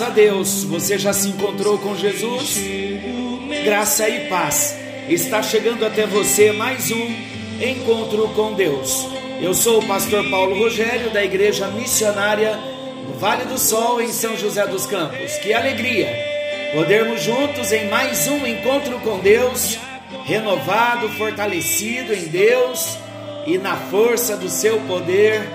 A Deus, você já se encontrou com Jesus? Graça e paz. Está chegando até você mais um encontro com Deus. Eu sou o pastor Paulo Rogério da Igreja Missionária no Vale do Sol, em São José dos Campos. Que alegria podermos juntos em mais um encontro com Deus, renovado, fortalecido em Deus e na força do seu poder,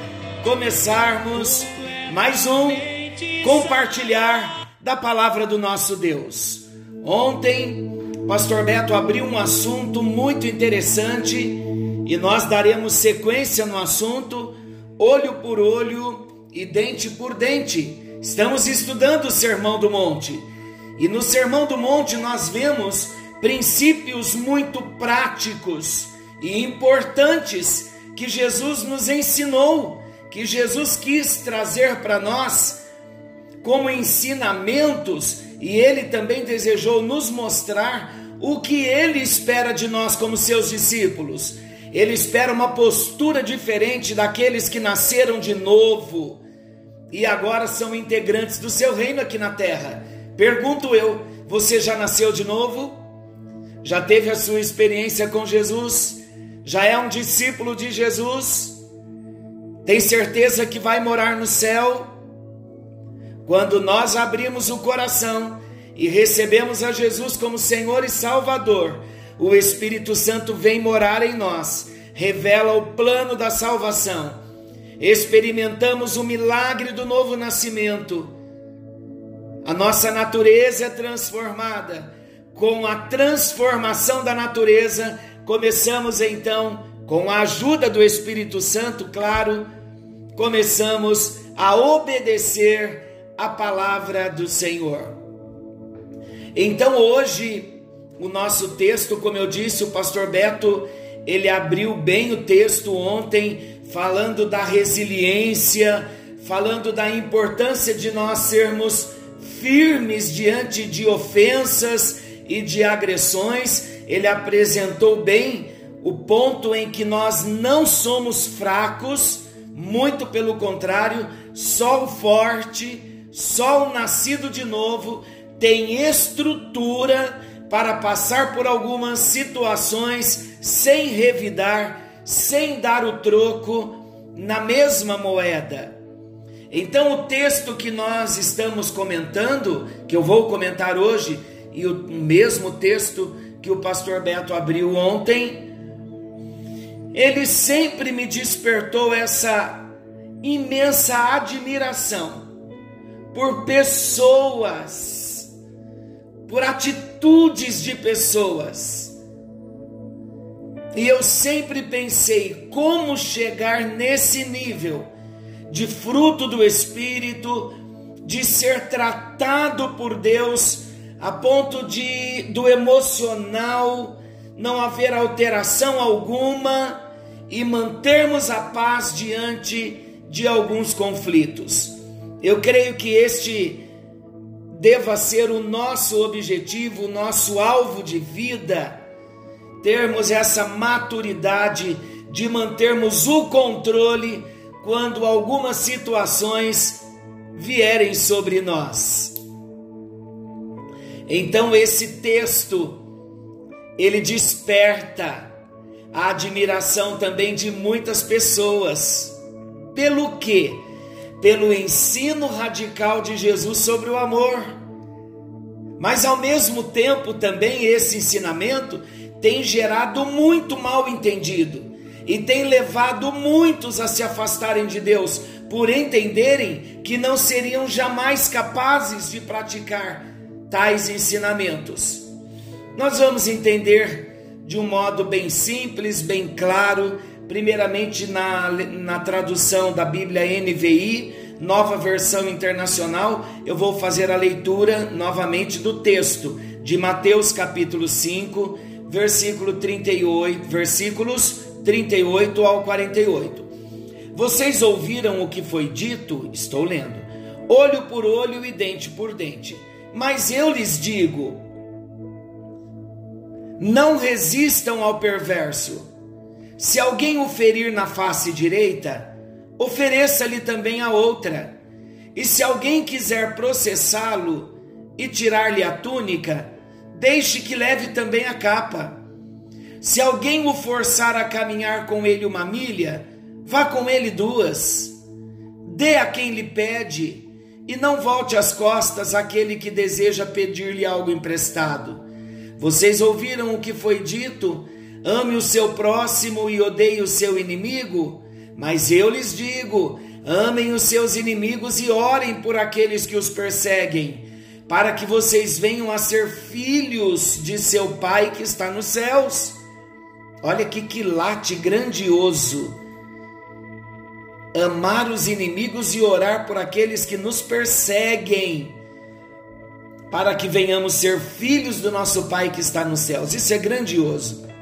começarmos mais um compartilhar da palavra do nosso Deus. Ontem, Pastor Beto abriu um assunto muito interessante e nós daremos sequência no assunto, olho por olho e dente por dente. Estamos estudando o Sermão do Monte e no Sermão do Monte nós vemos princípios muito práticos e importantes que Jesus nos ensinou, que Jesus quis trazer para nós como ensinamentos e ele também desejou nos mostrar o que ele espera de nós como seus discípulos. Ele espera uma postura diferente daqueles que nasceram de novo e agora são integrantes do seu reino aqui na terra. Pergunto eu, você já nasceu de novo? Já teve a sua experiência com Jesus? Já é um discípulo de Jesus? Tem certeza que vai morar no céu? Quando nós abrimos o coração e recebemos a Jesus como Senhor e Salvador, o Espírito Santo vem morar em nós, revela o plano da salvação. Experimentamos o milagre do novo nascimento. A nossa natureza é transformada. Com a transformação da natureza, começamos então, com a ajuda do Espírito Santo, claro, começamos a obedecer a palavra do Senhor. Então hoje, o nosso texto, como eu disse, o pastor Beto, ele abriu bem o texto ontem, falando da resiliência, falando da importância de nós sermos firmes diante de ofensas e de agressões. Ele apresentou bem o ponto em que nós não somos fracos, muito pelo contrário, só o forte só o nascido de novo tem estrutura para passar por algumas situações sem revidar, sem dar o troco na mesma moeda. Então, o texto que nós estamos comentando, que eu vou comentar hoje, e o mesmo texto que o pastor Beto abriu ontem, ele sempre me despertou essa imensa admiração por pessoas, por atitudes de pessoas. E eu sempre pensei como chegar nesse nível de fruto do Espírito, de ser tratado por Deus a ponto de do emocional não haver alteração alguma e mantermos a paz diante de alguns conflitos. Eu creio que este deva ser o nosso objetivo, o nosso alvo de vida, termos essa maturidade de mantermos o controle quando algumas situações vierem sobre nós. Então esse texto ele desperta a admiração também de muitas pessoas. Pelo quê? Pelo ensino radical de Jesus sobre o amor. Mas ao mesmo tempo, também esse ensinamento tem gerado muito mal entendido e tem levado muitos a se afastarem de Deus por entenderem que não seriam jamais capazes de praticar tais ensinamentos. Nós vamos entender de um modo bem simples, bem claro, primeiramente na, na tradução da Bíblia NVI, Nova Versão Internacional, eu vou fazer a leitura novamente do texto de Mateus capítulo 5, versículo 38, versículos 38 ao 48. Vocês ouviram o que foi dito? Estou lendo. Olho por olho e dente por dente. Mas eu lhes digo: não resistam ao perverso. Se alguém o ferir na face direita, ofereça-lhe também a outra. E se alguém quiser processá-lo e tirar-lhe a túnica, deixe que leve também a capa. Se alguém o forçar a caminhar com ele uma milha, vá com ele duas. Dê a quem lhe pede, e não volte as costas àquele que deseja pedir-lhe algo emprestado. Vocês ouviram o que foi dito? Ame o seu próximo e odeie o seu inimigo? Mas eu lhes digo: amem os seus inimigos e orem por aqueles que os perseguem, para que vocês venham a ser filhos de seu Pai que está nos céus. Olha que quilate grandioso. Amar os inimigos e orar por aqueles que nos perseguem, para que venhamos ser filhos do nosso Pai que está nos céus. Isso é grandioso.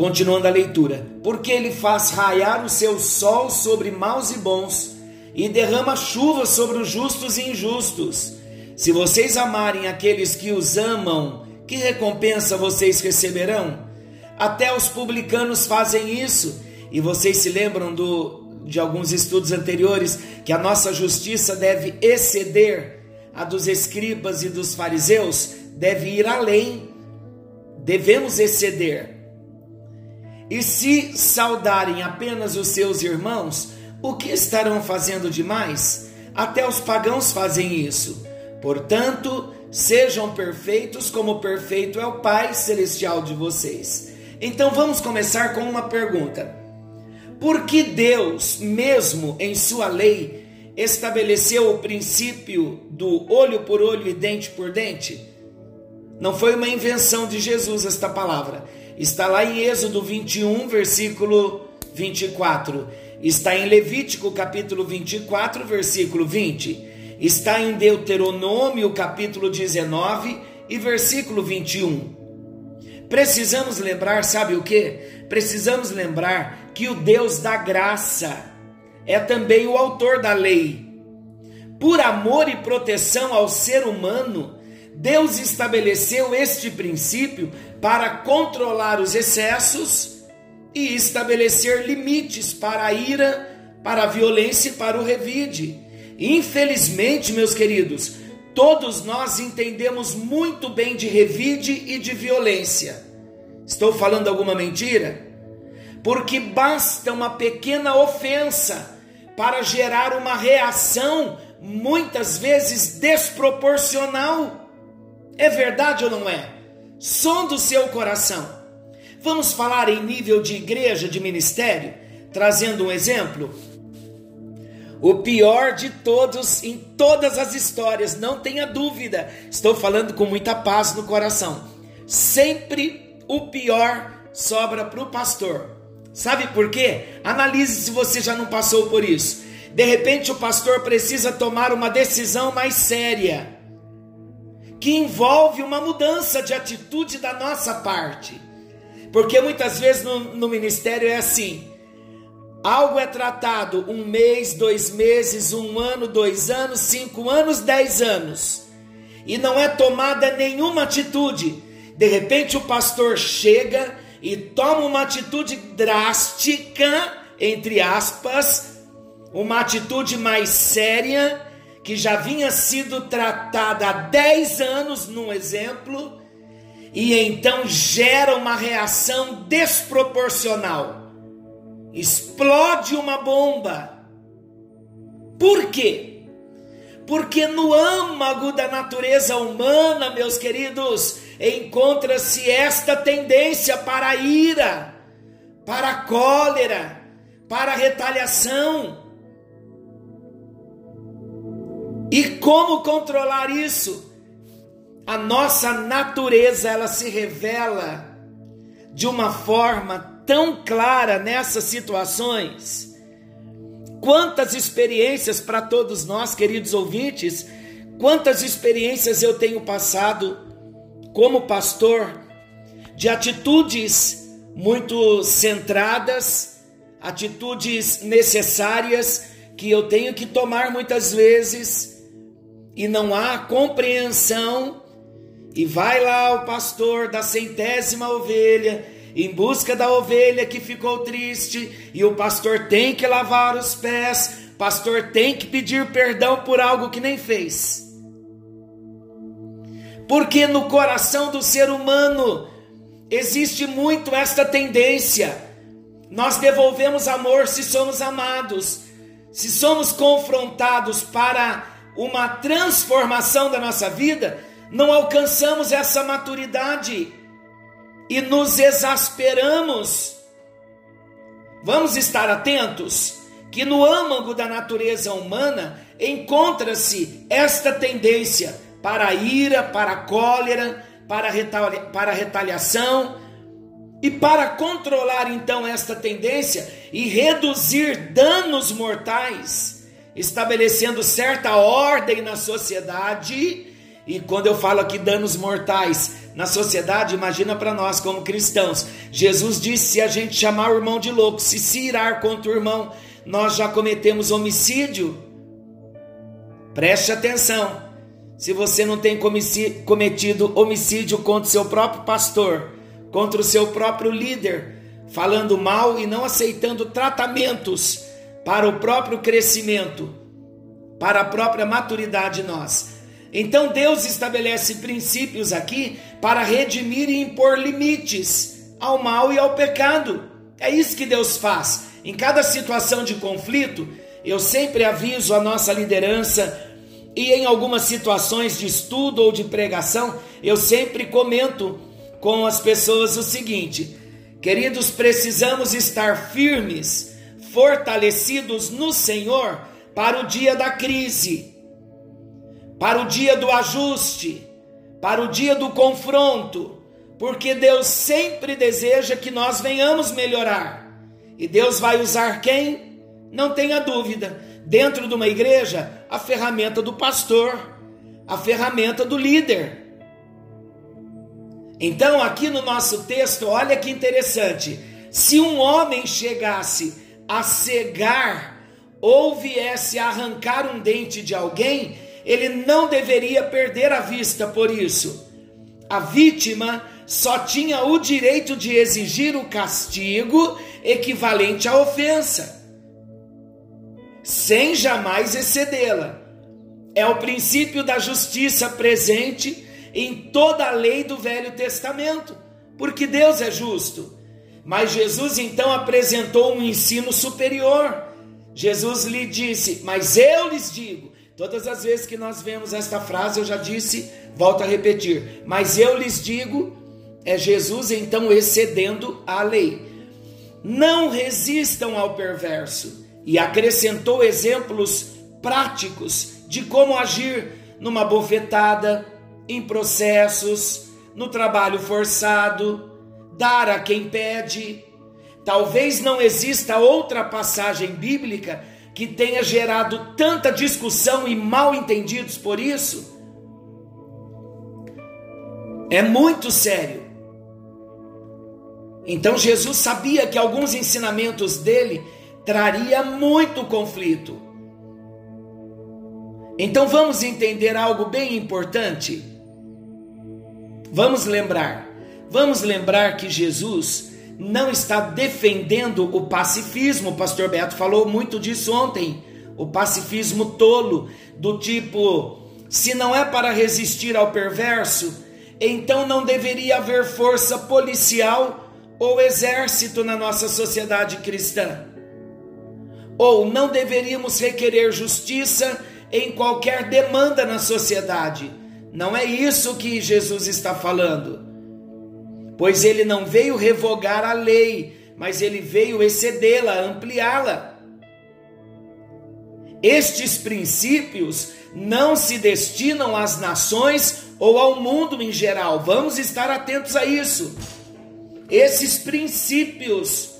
Continuando a leitura: Porque ele faz raiar o seu sol sobre maus e bons, e derrama chuva sobre os justos e injustos. Se vocês amarem aqueles que os amam, que recompensa vocês receberão? Até os publicanos fazem isso. E vocês se lembram do, de alguns estudos anteriores que a nossa justiça deve exceder a dos escribas e dos fariseus, deve ir além. Devemos exceder. E se saudarem apenas os seus irmãos, o que estarão fazendo demais? Até os pagãos fazem isso. Portanto, sejam perfeitos como perfeito é o Pai celestial de vocês. Então vamos começar com uma pergunta: Por que Deus, mesmo em sua lei, estabeleceu o princípio do olho por olho e dente por dente? Não foi uma invenção de Jesus esta palavra. Está lá em Êxodo 21, versículo 24. Está em Levítico capítulo 24, versículo 20. Está em Deuteronômio capítulo 19 e versículo 21. Precisamos lembrar, sabe o que? Precisamos lembrar que o Deus da graça é também o autor da lei. Por amor e proteção ao ser humano, Deus estabeleceu este princípio para controlar os excessos e estabelecer limites para a ira, para a violência e para o revide. Infelizmente, meus queridos, Todos nós entendemos muito bem de revide e de violência. Estou falando alguma mentira? Porque basta uma pequena ofensa para gerar uma reação muitas vezes desproporcional. É verdade ou não é? Som do seu coração. Vamos falar em nível de igreja, de ministério, trazendo um exemplo o pior de todos em todas as histórias, não tenha dúvida. Estou falando com muita paz no coração. Sempre o pior sobra para o pastor. Sabe por quê? Analise se você já não passou por isso. De repente, o pastor precisa tomar uma decisão mais séria, que envolve uma mudança de atitude da nossa parte. Porque muitas vezes no, no ministério é assim: Algo é tratado um mês, dois meses, um ano, dois anos, cinco anos, dez anos, e não é tomada nenhuma atitude. De repente o pastor chega e toma uma atitude drástica, entre aspas, uma atitude mais séria, que já vinha sido tratada há dez anos, num exemplo, e então gera uma reação desproporcional explode uma bomba. Por quê? Porque no âmago da natureza humana, meus queridos, encontra-se esta tendência para a ira, para a cólera, para a retaliação. E como controlar isso? A nossa natureza, ela se revela de uma forma tão clara nessas situações Quantas experiências para todos nós, queridos ouvintes, quantas experiências eu tenho passado como pastor de atitudes muito centradas, atitudes necessárias que eu tenho que tomar muitas vezes e não há compreensão e vai lá o pastor da centésima ovelha em busca da ovelha que ficou triste, e o pastor tem que lavar os pés, pastor tem que pedir perdão por algo que nem fez. Porque no coração do ser humano existe muito esta tendência. Nós devolvemos amor se somos amados, se somos confrontados para uma transformação da nossa vida, não alcançamos essa maturidade e nos exasperamos. Vamos estar atentos que no âmago da natureza humana encontra-se esta tendência para a ira, para a cólera, para a, retali para a retaliação, e para controlar então esta tendência e reduzir danos mortais, estabelecendo certa ordem na sociedade, e quando eu falo aqui danos mortais, na sociedade, imagina para nós como cristãos. Jesus disse: se a gente chamar o irmão de louco, se se irar contra o irmão, nós já cometemos homicídio. Preste atenção. Se você não tem cometido homicídio contra o seu próprio pastor, contra o seu próprio líder, falando mal e não aceitando tratamentos para o próprio crescimento, para a própria maturidade nós. Então Deus estabelece princípios aqui para redimir e impor limites ao mal e ao pecado. É isso que Deus faz. Em cada situação de conflito, eu sempre aviso a nossa liderança e em algumas situações de estudo ou de pregação, eu sempre comento com as pessoas o seguinte: queridos, precisamos estar firmes, fortalecidos no Senhor para o dia da crise para o dia do ajuste, para o dia do confronto, porque Deus sempre deseja que nós venhamos melhorar. E Deus vai usar quem? Não tenha dúvida. Dentro de uma igreja, a ferramenta do pastor, a ferramenta do líder. Então, aqui no nosso texto, olha que interessante. Se um homem chegasse a cegar ou viesse a arrancar um dente de alguém, ele não deveria perder a vista por isso. A vítima só tinha o direito de exigir o castigo equivalente à ofensa, sem jamais excedê-la. É o princípio da justiça presente em toda a lei do Velho Testamento, porque Deus é justo. Mas Jesus então apresentou um ensino superior. Jesus lhe disse: Mas eu lhes digo Todas as vezes que nós vemos esta frase, eu já disse, volto a repetir, mas eu lhes digo, é Jesus então excedendo a lei. Não resistam ao perverso. E acrescentou exemplos práticos de como agir numa bofetada, em processos, no trabalho forçado, dar a quem pede. Talvez não exista outra passagem bíblica que tenha gerado tanta discussão e mal entendidos por isso? É muito sério. Então Jesus sabia que alguns ensinamentos dele traria muito conflito. Então vamos entender algo bem importante. Vamos lembrar, vamos lembrar que Jesus não está defendendo o pacifismo. O pastor Beto falou muito disso ontem. O pacifismo tolo, do tipo: se não é para resistir ao perverso, então não deveria haver força policial ou exército na nossa sociedade cristã. Ou não deveríamos requerer justiça em qualquer demanda na sociedade. Não é isso que Jesus está falando pois ele não veio revogar a lei, mas ele veio excedê-la, ampliá-la. Estes princípios não se destinam às nações ou ao mundo em geral. Vamos estar atentos a isso. Esses princípios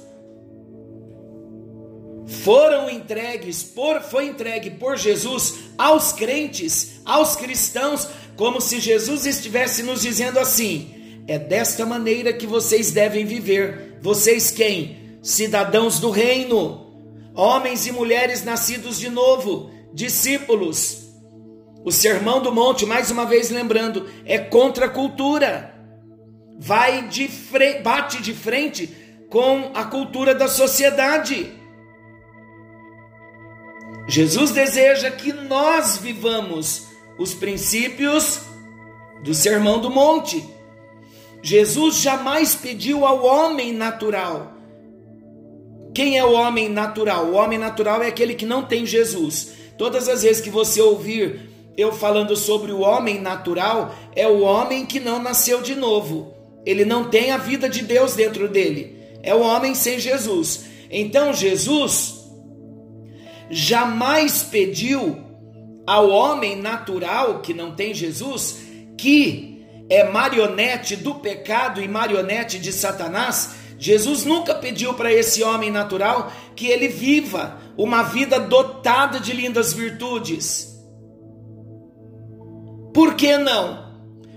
foram entregues por foi entregue por Jesus aos crentes, aos cristãos, como se Jesus estivesse nos dizendo assim: é desta maneira que vocês devem viver. Vocês quem? Cidadãos do reino, homens e mulheres nascidos de novo, discípulos. O Sermão do Monte, mais uma vez lembrando, é contra a cultura. Vai de frente, bate de frente com a cultura da sociedade. Jesus deseja que nós vivamos os princípios do Sermão do Monte. Jesus jamais pediu ao homem natural. Quem é o homem natural? O homem natural é aquele que não tem Jesus. Todas as vezes que você ouvir eu falando sobre o homem natural, é o homem que não nasceu de novo. Ele não tem a vida de Deus dentro dele. É o homem sem Jesus. Então Jesus jamais pediu ao homem natural que não tem Jesus, que é marionete do pecado e marionete de Satanás, Jesus nunca pediu para esse homem natural que ele viva uma vida dotada de lindas virtudes. Por que não?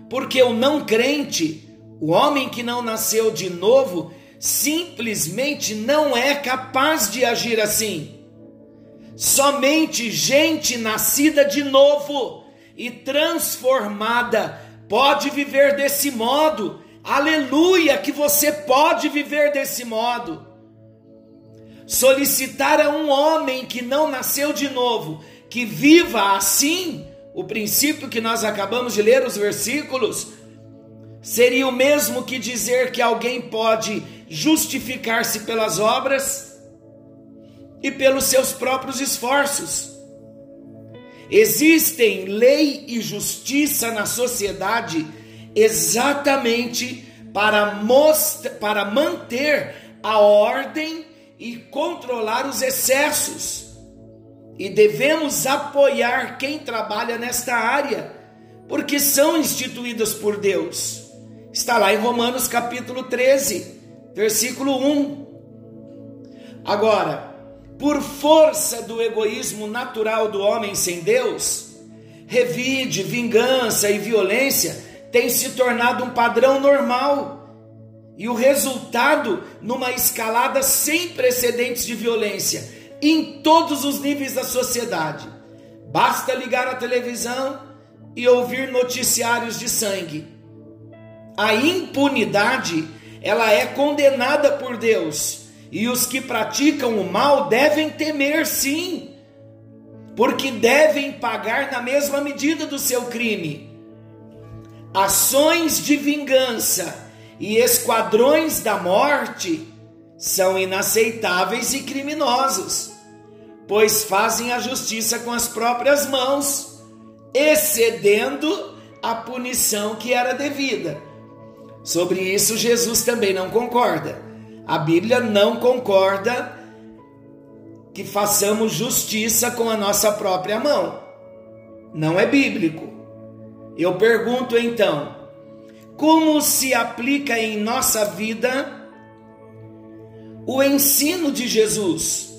Porque o não crente, o homem que não nasceu de novo, simplesmente não é capaz de agir assim. Somente gente nascida de novo e transformada pode viver desse modo. Aleluia, que você pode viver desse modo. Solicitar a um homem que não nasceu de novo que viva assim, o princípio que nós acabamos de ler, os versículos, seria o mesmo que dizer que alguém pode justificar-se pelas obras e pelos seus próprios esforços. Existem lei e justiça na sociedade exatamente para, para manter a ordem e controlar os excessos. E devemos apoiar quem trabalha nesta área, porque são instituídas por Deus. Está lá em Romanos capítulo 13, versículo 1. Agora, por força do egoísmo natural do homem sem Deus, revide, vingança e violência têm se tornado um padrão normal. E o resultado numa escalada sem precedentes de violência em todos os níveis da sociedade. Basta ligar a televisão e ouvir noticiários de sangue. A impunidade, ela é condenada por Deus e os que praticam o mal devem temer sim, porque devem pagar na mesma medida do seu crime. Ações de vingança e esquadrões da morte são inaceitáveis e criminosos, pois fazem a justiça com as próprias mãos, excedendo a punição que era devida. Sobre isso, Jesus também não concorda. A Bíblia não concorda que façamos justiça com a nossa própria mão. Não é bíblico. Eu pergunto então, como se aplica em nossa vida o ensino de Jesus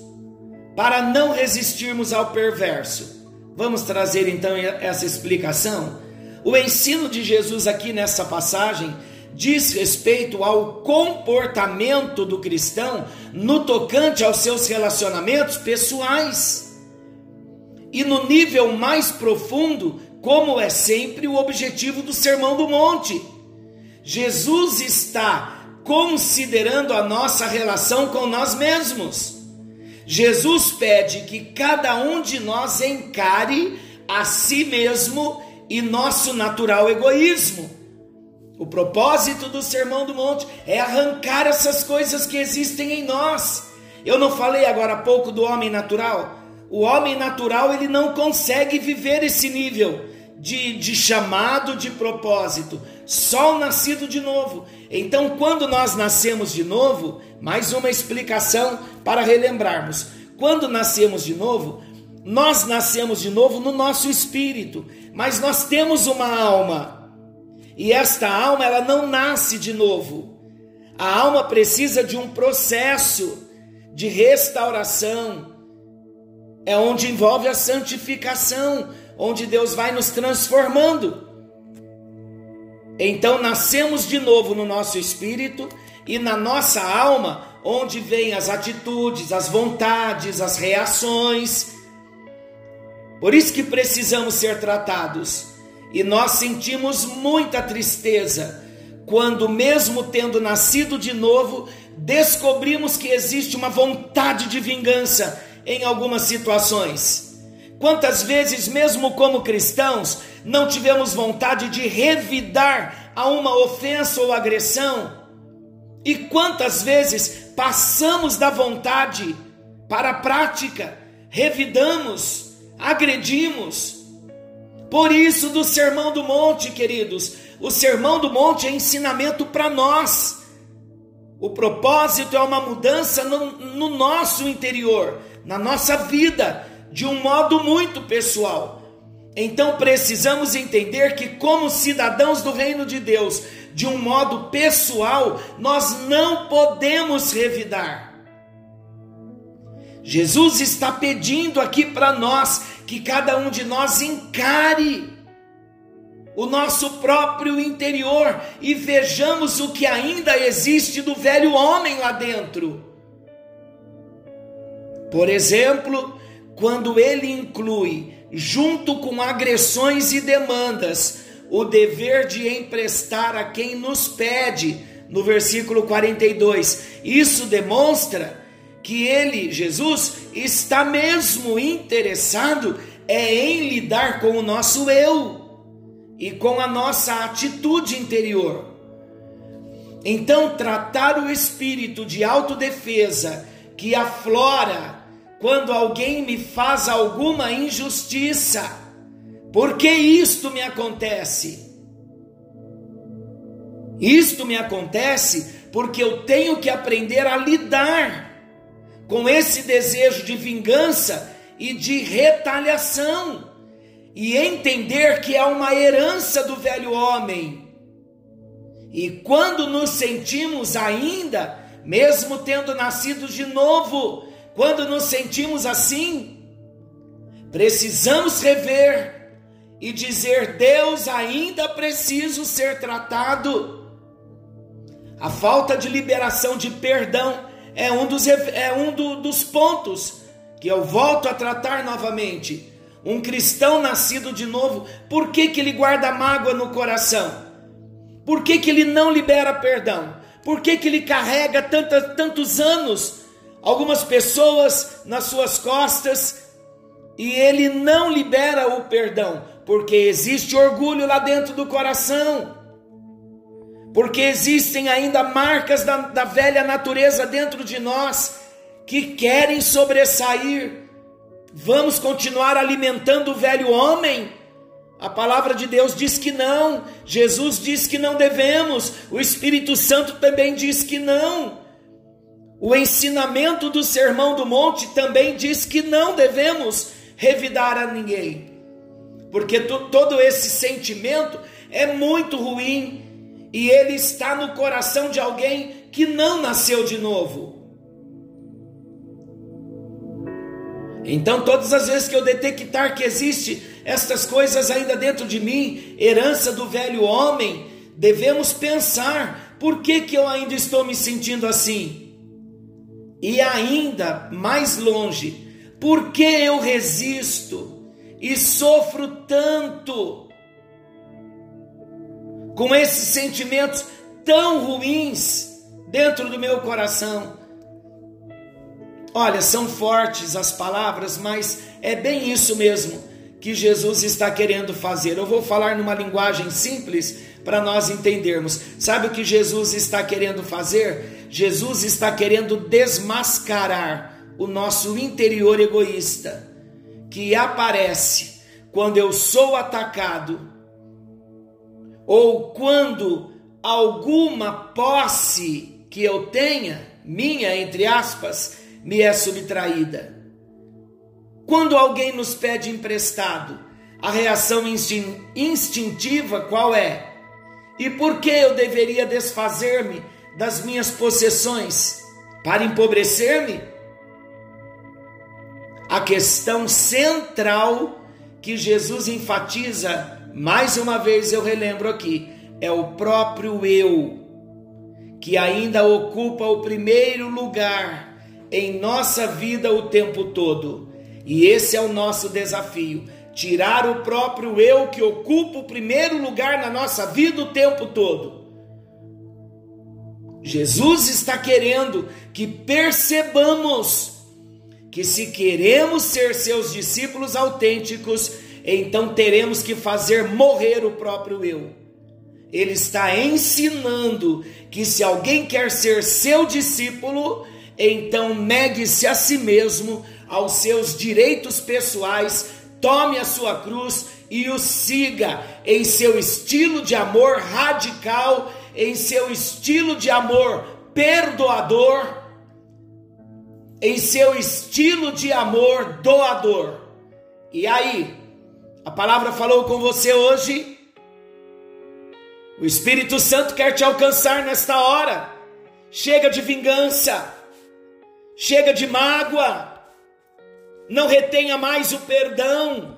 para não resistirmos ao perverso? Vamos trazer então essa explicação? O ensino de Jesus aqui nessa passagem diz respeito ao comportamento do cristão no tocante aos seus relacionamentos pessoais. E no nível mais profundo, como é sempre o objetivo do Sermão do Monte. Jesus está considerando a nossa relação com nós mesmos. Jesus pede que cada um de nós encare a si mesmo e nosso natural egoísmo. O propósito do Sermão do Monte é arrancar essas coisas que existem em nós. Eu não falei agora há pouco do homem natural? O homem natural ele não consegue viver esse nível de, de chamado de propósito, só o nascido de novo. Então, quando nós nascemos de novo, mais uma explicação para relembrarmos: quando nascemos de novo, nós nascemos de novo no nosso espírito, mas nós temos uma alma e esta alma, ela não nasce de novo. A alma precisa de um processo de restauração, é onde envolve a santificação, onde Deus vai nos transformando. Então nascemos de novo no nosso espírito e na nossa alma, onde vêm as atitudes, as vontades, as reações. Por isso que precisamos ser tratados. E nós sentimos muita tristeza quando, mesmo tendo nascido de novo, descobrimos que existe uma vontade de vingança em algumas situações. Quantas vezes, mesmo como cristãos, não tivemos vontade de revidar a uma ofensa ou agressão? E quantas vezes passamos da vontade para a prática, revidamos, agredimos? Por isso, do Sermão do Monte, queridos, o Sermão do Monte é ensinamento para nós. O propósito é uma mudança no, no, nosso interior, na nossa vida, de um modo muito pessoal. Então precisamos entender que, como cidadãos do reino de Deus, de um modo pessoal, nós não podemos revidar. Jesus está pedindo aqui para nós que cada um de nós encare o nosso próprio interior e vejamos o que ainda existe do velho homem lá dentro. Por exemplo, quando ele inclui, junto com agressões e demandas, o dever de emprestar a quem nos pede, no versículo 42. Isso demonstra que ele, Jesus, está mesmo interessado é em lidar com o nosso eu e com a nossa atitude interior. Então, tratar o espírito de autodefesa que aflora quando alguém me faz alguma injustiça. Por que isto me acontece? Isto me acontece porque eu tenho que aprender a lidar com esse desejo de vingança e de retaliação e entender que é uma herança do velho homem. E quando nos sentimos ainda, mesmo tendo nascido de novo, quando nos sentimos assim, precisamos rever e dizer: Deus, ainda preciso ser tratado. A falta de liberação de perdão é um dos, é um do, dos pontos que eu volto a tratar novamente um cristão nascido de novo, por que, que ele guarda mágoa no coração? Por que, que ele não libera perdão? Por que, que ele carrega tanta, tantos anos, algumas pessoas nas suas costas, e ele não libera o perdão? Porque existe orgulho lá dentro do coração, porque existem ainda marcas da, da velha natureza dentro de nós que querem sobressair. Vamos continuar alimentando o velho homem? A palavra de Deus diz que não, Jesus diz que não devemos, o Espírito Santo também diz que não. O ensinamento do Sermão do Monte também diz que não devemos revidar a ninguém, porque todo esse sentimento é muito ruim e ele está no coração de alguém que não nasceu de novo. Então, todas as vezes que eu detectar que existe estas coisas ainda dentro de mim, herança do velho homem, devemos pensar: por que, que eu ainda estou me sentindo assim? E ainda mais longe, por que eu resisto e sofro tanto com esses sentimentos tão ruins dentro do meu coração? Olha, são fortes as palavras, mas é bem isso mesmo que Jesus está querendo fazer. Eu vou falar numa linguagem simples para nós entendermos. Sabe o que Jesus está querendo fazer? Jesus está querendo desmascarar o nosso interior egoísta, que aparece quando eu sou atacado ou quando alguma posse que eu tenha, minha entre aspas, me é subtraída. Quando alguém nos pede emprestado, a reação instintiva qual é? E por que eu deveria desfazer-me das minhas possessões? Para empobrecer-me? a questão central que Jesus enfatiza, mais uma vez eu relembro aqui, é o próprio eu, que ainda ocupa o primeiro lugar em nossa vida o tempo todo. E esse é o nosso desafio: tirar o próprio eu que ocupa o primeiro lugar na nossa vida o tempo todo. Jesus está querendo que percebamos que se queremos ser seus discípulos autênticos, então teremos que fazer morrer o próprio eu. Ele está ensinando que se alguém quer ser seu discípulo, então negue-se a si mesmo, aos seus direitos pessoais, tome a sua cruz e o siga em seu estilo de amor radical, em seu estilo de amor perdoador em seu estilo de amor doador. E aí, a palavra falou com você hoje. O Espírito Santo quer te alcançar nesta hora. Chega de vingança, chega de mágoa, não retenha mais o perdão,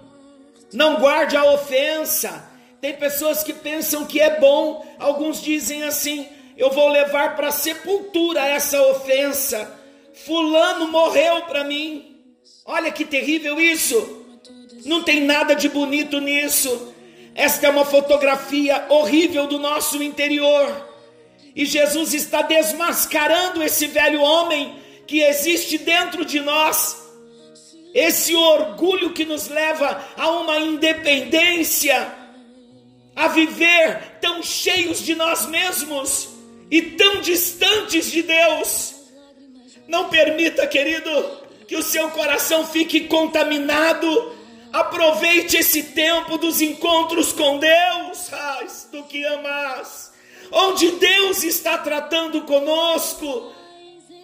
não guarde a ofensa. Tem pessoas que pensam que é bom, alguns dizem assim: eu vou levar para a sepultura essa ofensa Fulano morreu para mim. Olha que terrível isso. Não tem nada de bonito nisso. Esta é uma fotografia horrível do nosso interior. E Jesus está desmascarando esse velho homem que existe dentro de nós. Esse orgulho que nos leva a uma independência, a viver tão cheios de nós mesmos e tão distantes de Deus. Não permita, querido, que o seu coração fique contaminado. Aproveite esse tempo dos encontros com Deus, do que amas, onde Deus está tratando conosco,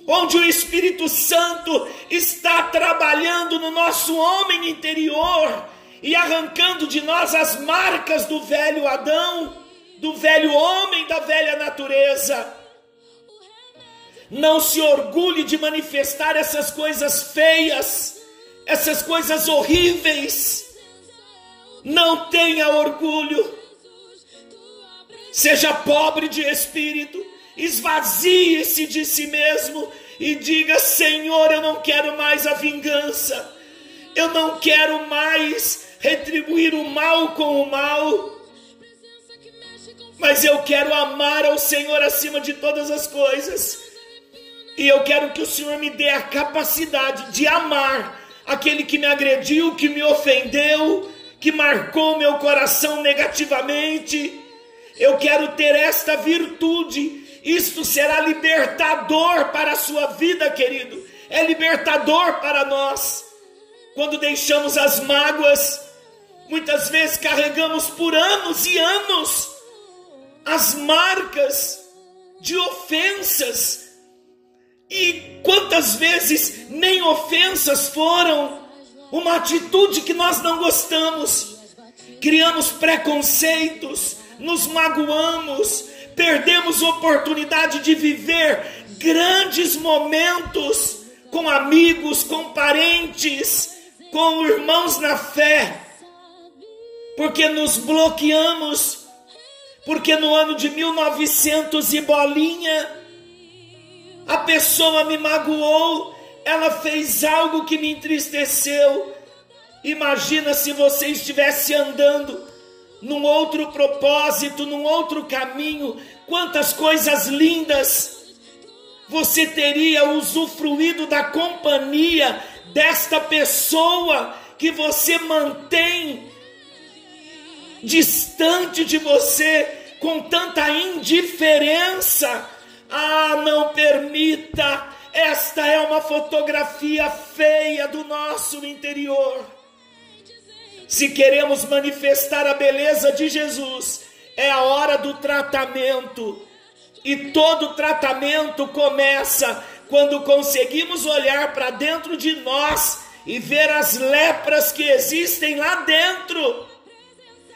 onde o Espírito Santo está trabalhando no nosso homem interior e arrancando de nós as marcas do velho Adão, do velho homem, da velha natureza. Não se orgulhe de manifestar essas coisas feias, essas coisas horríveis. Não tenha orgulho. Seja pobre de espírito, esvazie-se de si mesmo e diga: Senhor, eu não quero mais a vingança, eu não quero mais retribuir o mal com o mal, mas eu quero amar ao Senhor acima de todas as coisas e eu quero que o Senhor me dê a capacidade de amar aquele que me agrediu, que me ofendeu, que marcou meu coração negativamente. Eu quero ter esta virtude. Isto será libertador para a sua vida, querido. É libertador para nós. Quando deixamos as mágoas, muitas vezes carregamos por anos e anos as marcas de ofensas quantas vezes nem ofensas foram uma atitude que nós não gostamos, criamos preconceitos, nos magoamos, perdemos oportunidade de viver grandes momentos com amigos, com parentes, com irmãos na fé, porque nos bloqueamos, porque no ano de 1900 e bolinha a pessoa me magoou, ela fez algo que me entristeceu. Imagina se você estivesse andando num outro propósito, num outro caminho, quantas coisas lindas você teria usufruído da companhia desta pessoa que você mantém distante de você com tanta indiferença ah, não permita! Esta é uma fotografia feia do nosso interior. Se queremos manifestar a beleza de Jesus, é a hora do tratamento. E todo tratamento começa quando conseguimos olhar para dentro de nós e ver as lepras que existem lá dentro.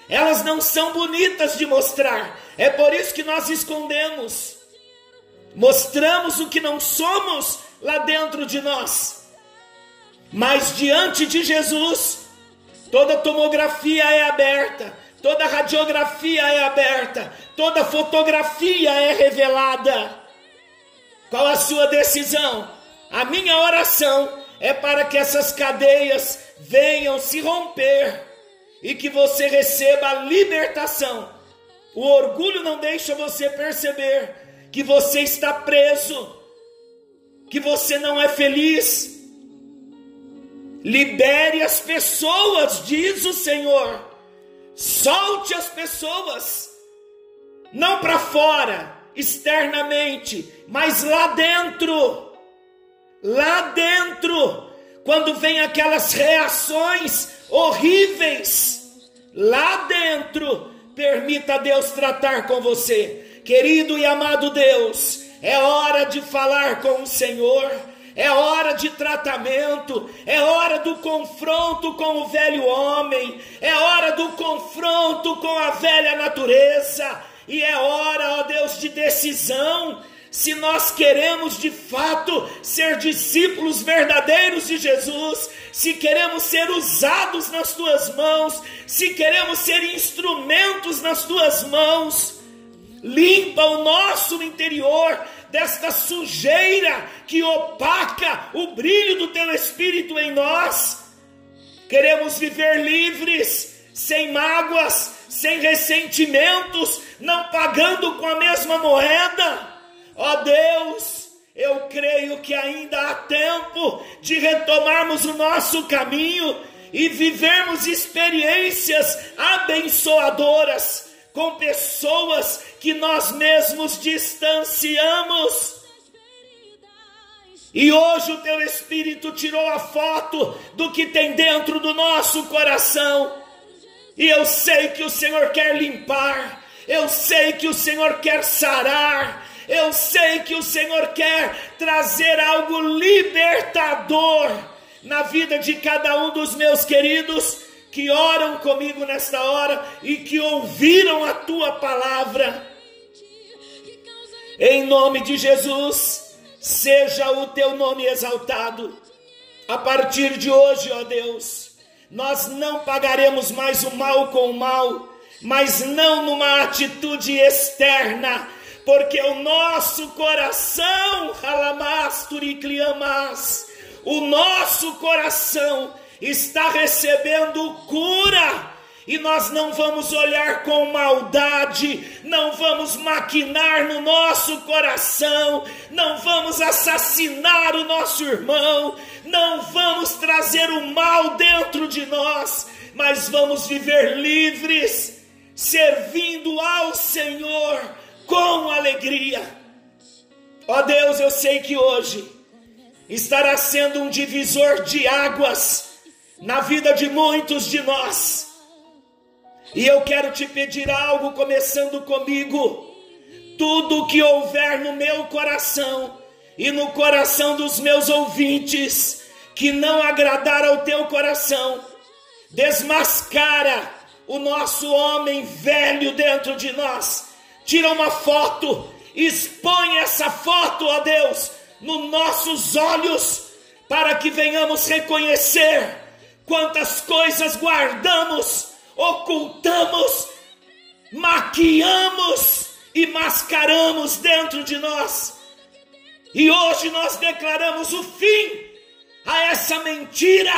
Elas não são bonitas de mostrar, é por isso que nós escondemos mostramos o que não somos lá dentro de nós. Mas diante de Jesus, toda tomografia é aberta, toda radiografia é aberta, toda fotografia é revelada. Qual a sua decisão? A minha oração é para que essas cadeias venham se romper e que você receba a libertação. O orgulho não deixa você perceber que você está preso, que você não é feliz. Libere as pessoas, diz o Senhor. Solte as pessoas, não para fora, externamente, mas lá dentro. Lá dentro, quando vem aquelas reações horríveis, lá dentro, permita Deus tratar com você. Querido e amado Deus, é hora de falar com o Senhor é hora de tratamento, é hora do confronto com o velho homem, é hora do confronto com a velha natureza, e é hora, ó Deus, de decisão. Se nós queremos de fato ser discípulos verdadeiros de Jesus, se queremos ser usados nas tuas mãos, se queremos ser instrumentos nas tuas mãos, limpa o nosso interior desta sujeira que opaca o brilho do teu Espírito em nós. Queremos viver livres, sem mágoas, sem ressentimentos, não pagando com a mesma moeda. Ó oh Deus, eu creio que ainda há tempo de retomarmos o nosso caminho e vivermos experiências abençoadoras com pessoas que nós mesmos distanciamos. E hoje o teu Espírito tirou a foto do que tem dentro do nosso coração. E eu sei que o Senhor quer limpar, eu sei que o Senhor quer sarar, eu sei que o Senhor quer trazer algo libertador na vida de cada um dos meus queridos que oram comigo nesta hora e que ouviram a tua palavra. Em nome de Jesus, seja o teu nome exaltado. A partir de hoje, ó Deus, nós não pagaremos mais o mal com o mal, mas não numa atitude externa, porque o nosso coração, o nosso coração está recebendo cura. E nós não vamos olhar com maldade, não vamos maquinar no nosso coração, não vamos assassinar o nosso irmão, não vamos trazer o mal dentro de nós, mas vamos viver livres, servindo ao Senhor com alegria. Ó Deus, eu sei que hoje estará sendo um divisor de águas na vida de muitos de nós. E eu quero te pedir algo, começando comigo. Tudo que houver no meu coração e no coração dos meus ouvintes que não agradar ao teu coração, desmascara o nosso homem velho dentro de nós. Tira uma foto, expõe essa foto, ó Deus, nos nossos olhos, para que venhamos reconhecer quantas coisas guardamos, ocultamos, maquiamos e mascaramos dentro de nós. E hoje nós declaramos o fim a essa mentira,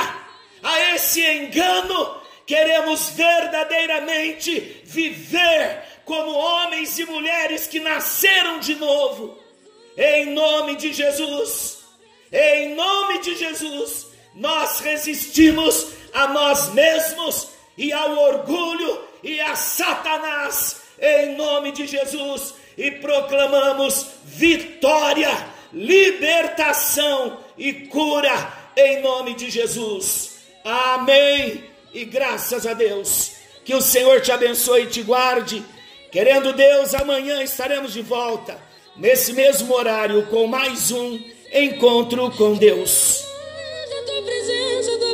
a esse engano. Queremos verdadeiramente viver como homens e mulheres que nasceram de novo. Em nome de Jesus. Em nome de Jesus nós resistimos a nós mesmos e ao orgulho e a Satanás, em nome de Jesus, e proclamamos vitória, libertação e cura, em nome de Jesus. Amém. E graças a Deus. Que o Senhor te abençoe e te guarde. Querendo Deus, amanhã estaremos de volta, nesse mesmo horário, com mais um encontro com Deus tua presença.